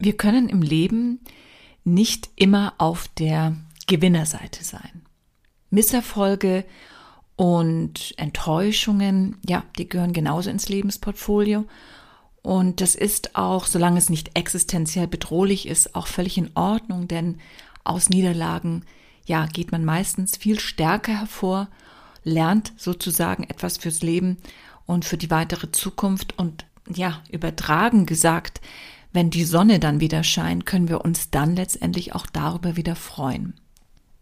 Wir können im Leben nicht immer auf der Gewinnerseite sein. Misserfolge und Enttäuschungen, ja, die gehören genauso ins Lebensportfolio. Und das ist auch, solange es nicht existenziell bedrohlich ist, auch völlig in Ordnung, denn aus Niederlagen, ja, geht man meistens viel stärker hervor, lernt sozusagen etwas fürs Leben und für die weitere Zukunft und ja, übertragen gesagt, wenn die Sonne dann wieder scheint, können wir uns dann letztendlich auch darüber wieder freuen.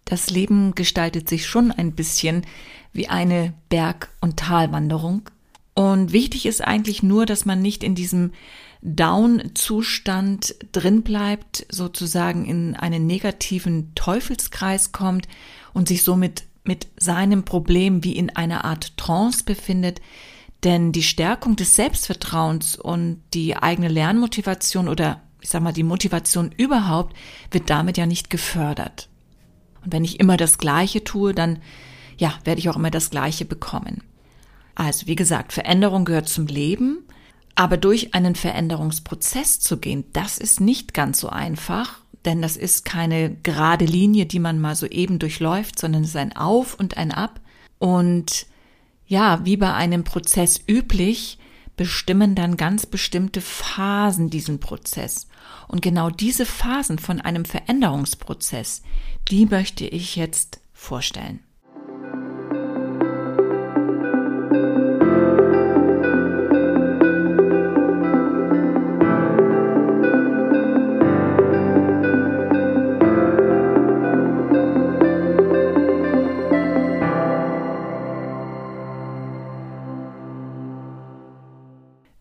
Das Leben gestaltet sich schon ein bisschen wie eine Berg- und Talwanderung. Und wichtig ist eigentlich nur, dass man nicht in diesem Down-Zustand drin bleibt, sozusagen in einen negativen Teufelskreis kommt und sich somit mit seinem Problem wie in einer Art Trance befindet, denn die Stärkung des Selbstvertrauens und die eigene Lernmotivation oder ich sag mal die Motivation überhaupt wird damit ja nicht gefördert. Und wenn ich immer das Gleiche tue, dann ja, werde ich auch immer das Gleiche bekommen. Also wie gesagt, Veränderung gehört zum Leben, aber durch einen Veränderungsprozess zu gehen, das ist nicht ganz so einfach, denn das ist keine gerade Linie, die man mal so eben durchläuft, sondern es ist ein Auf und ein Ab. Und ja, wie bei einem Prozess üblich, bestimmen dann ganz bestimmte Phasen diesen Prozess. Und genau diese Phasen von einem Veränderungsprozess, die möchte ich jetzt vorstellen.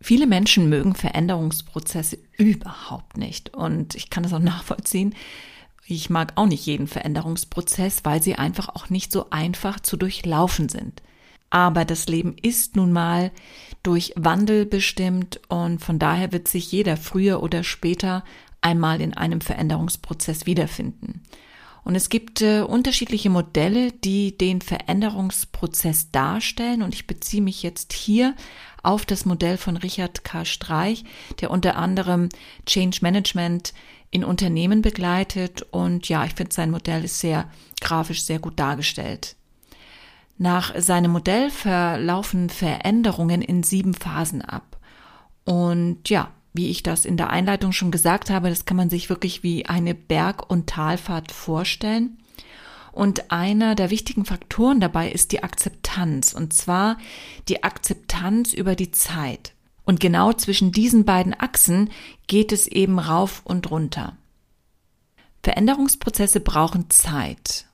Viele Menschen mögen Veränderungsprozesse überhaupt nicht. Und ich kann das auch nachvollziehen. Ich mag auch nicht jeden Veränderungsprozess, weil sie einfach auch nicht so einfach zu durchlaufen sind. Aber das Leben ist nun mal durch Wandel bestimmt und von daher wird sich jeder früher oder später einmal in einem Veränderungsprozess wiederfinden. Und es gibt äh, unterschiedliche Modelle, die den Veränderungsprozess darstellen. Und ich beziehe mich jetzt hier auf das Modell von Richard K. Streich, der unter anderem Change Management in Unternehmen begleitet. Und ja, ich finde, sein Modell ist sehr grafisch sehr gut dargestellt. Nach seinem Modell verlaufen Veränderungen in sieben Phasen ab. Und ja, wie ich das in der Einleitung schon gesagt habe, das kann man sich wirklich wie eine Berg- und Talfahrt vorstellen. Und einer der wichtigen Faktoren dabei ist die Akzeptanz, und zwar die Akzeptanz über die Zeit. Und genau zwischen diesen beiden Achsen geht es eben rauf und runter. Veränderungsprozesse brauchen Zeit.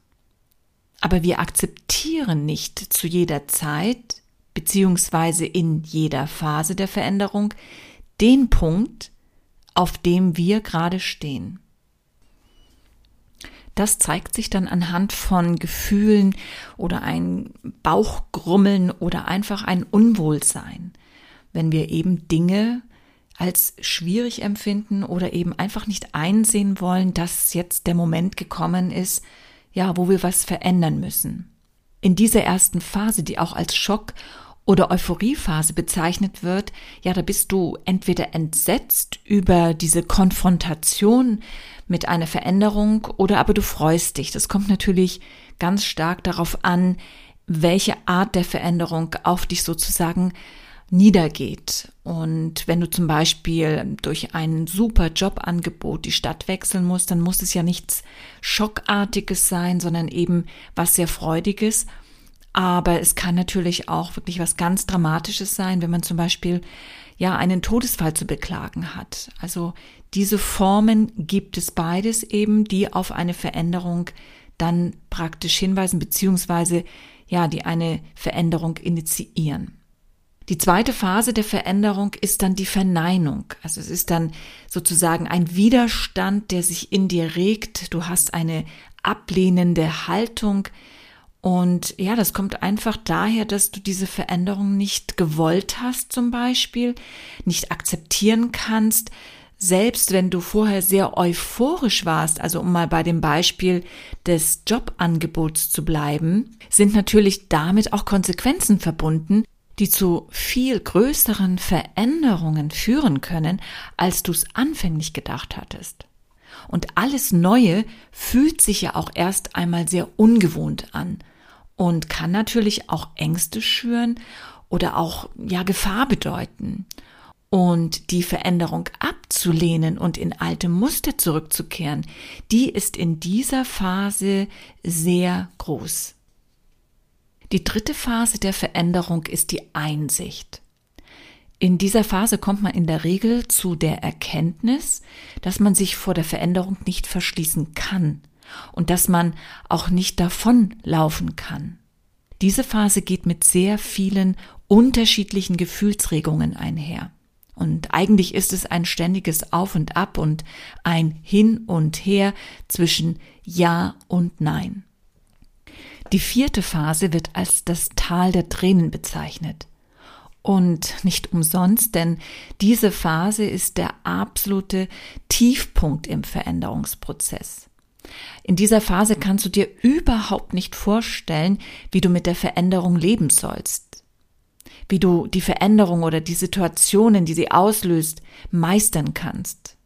Aber wir akzeptieren nicht zu jeder Zeit, beziehungsweise in jeder Phase der Veränderung, den Punkt, auf dem wir gerade stehen. Das zeigt sich dann anhand von Gefühlen oder ein Bauchgrummeln oder einfach ein Unwohlsein, wenn wir eben Dinge als schwierig empfinden oder eben einfach nicht einsehen wollen, dass jetzt der Moment gekommen ist, ja, wo wir was verändern müssen. In dieser ersten Phase, die auch als Schock oder Euphoriephase bezeichnet wird, ja, da bist du entweder entsetzt über diese Konfrontation mit einer Veränderung oder aber du freust dich. Das kommt natürlich ganz stark darauf an, welche Art der Veränderung auf dich sozusagen niedergeht. Und wenn du zum Beispiel durch ein super Jobangebot die Stadt wechseln musst, dann muss es ja nichts Schockartiges sein, sondern eben was sehr Freudiges. Aber es kann natürlich auch wirklich was ganz Dramatisches sein, wenn man zum Beispiel ja einen Todesfall zu beklagen hat. Also diese Formen gibt es beides eben, die auf eine Veränderung dann praktisch hinweisen, beziehungsweise ja, die eine Veränderung initiieren. Die zweite Phase der Veränderung ist dann die Verneinung. Also es ist dann sozusagen ein Widerstand, der sich in dir regt. Du hast eine ablehnende Haltung, und ja, das kommt einfach daher, dass du diese Veränderung nicht gewollt hast, zum Beispiel, nicht akzeptieren kannst, selbst wenn du vorher sehr euphorisch warst, also um mal bei dem Beispiel des Jobangebots zu bleiben, sind natürlich damit auch Konsequenzen verbunden, die zu viel größeren Veränderungen führen können, als du es anfänglich gedacht hattest. Und alles Neue fühlt sich ja auch erst einmal sehr ungewohnt an und kann natürlich auch Ängste schüren oder auch ja Gefahr bedeuten. Und die Veränderung abzulehnen und in alte Muster zurückzukehren, die ist in dieser Phase sehr groß. Die dritte Phase der Veränderung ist die Einsicht. In dieser Phase kommt man in der Regel zu der Erkenntnis, dass man sich vor der Veränderung nicht verschließen kann und dass man auch nicht davonlaufen kann. Diese Phase geht mit sehr vielen unterschiedlichen Gefühlsregungen einher. Und eigentlich ist es ein ständiges Auf und Ab und ein Hin und Her zwischen Ja und Nein. Die vierte Phase wird als das Tal der Tränen bezeichnet. Und nicht umsonst, denn diese Phase ist der absolute Tiefpunkt im Veränderungsprozess. In dieser Phase kannst du dir überhaupt nicht vorstellen, wie du mit der Veränderung leben sollst, wie du die Veränderung oder die Situationen, die sie auslöst, meistern kannst.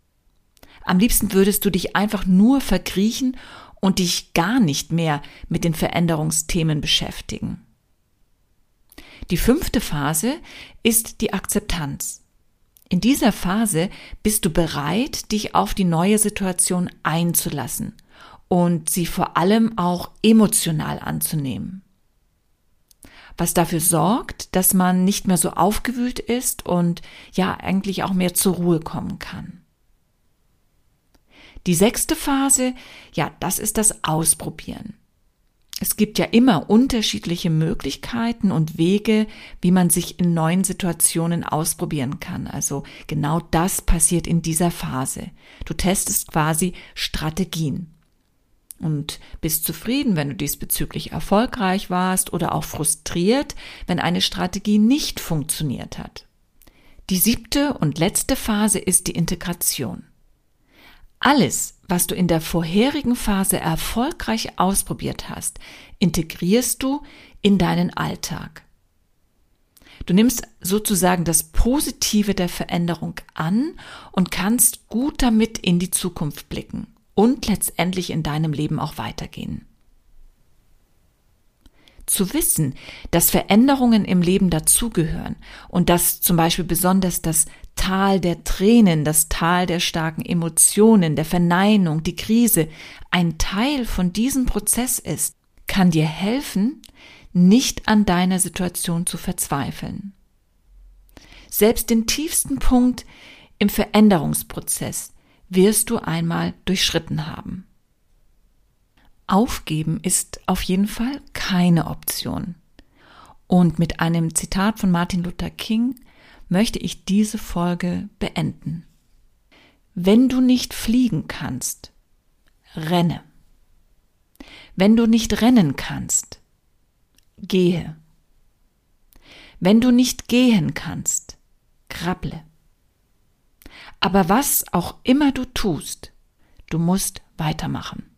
Am liebsten würdest du dich einfach nur verkriechen und dich gar nicht mehr mit den Veränderungsthemen beschäftigen. Die fünfte Phase ist die Akzeptanz. In dieser Phase bist du bereit, dich auf die neue Situation einzulassen und sie vor allem auch emotional anzunehmen. Was dafür sorgt, dass man nicht mehr so aufgewühlt ist und ja eigentlich auch mehr zur Ruhe kommen kann. Die sechste Phase, ja, das ist das Ausprobieren. Es gibt ja immer unterschiedliche Möglichkeiten und Wege, wie man sich in neuen Situationen ausprobieren kann. Also genau das passiert in dieser Phase. Du testest quasi Strategien und bist zufrieden, wenn du diesbezüglich erfolgreich warst oder auch frustriert, wenn eine Strategie nicht funktioniert hat. Die siebte und letzte Phase ist die Integration. Alles, was du in der vorherigen Phase erfolgreich ausprobiert hast, integrierst du in deinen Alltag. Du nimmst sozusagen das Positive der Veränderung an und kannst gut damit in die Zukunft blicken und letztendlich in deinem Leben auch weitergehen. Zu wissen, dass Veränderungen im Leben dazugehören und dass zum Beispiel besonders das Tal der Tränen, das Tal der starken Emotionen, der Verneinung, die Krise ein Teil von diesem Prozess ist, kann dir helfen, nicht an deiner Situation zu verzweifeln. Selbst den tiefsten Punkt im Veränderungsprozess wirst du einmal durchschritten haben. Aufgeben ist auf jeden Fall keine Option. Und mit einem Zitat von Martin Luther King möchte ich diese Folge beenden. Wenn du nicht fliegen kannst, renne. Wenn du nicht rennen kannst, gehe. Wenn du nicht gehen kannst, krabble. Aber was auch immer du tust, du musst weitermachen.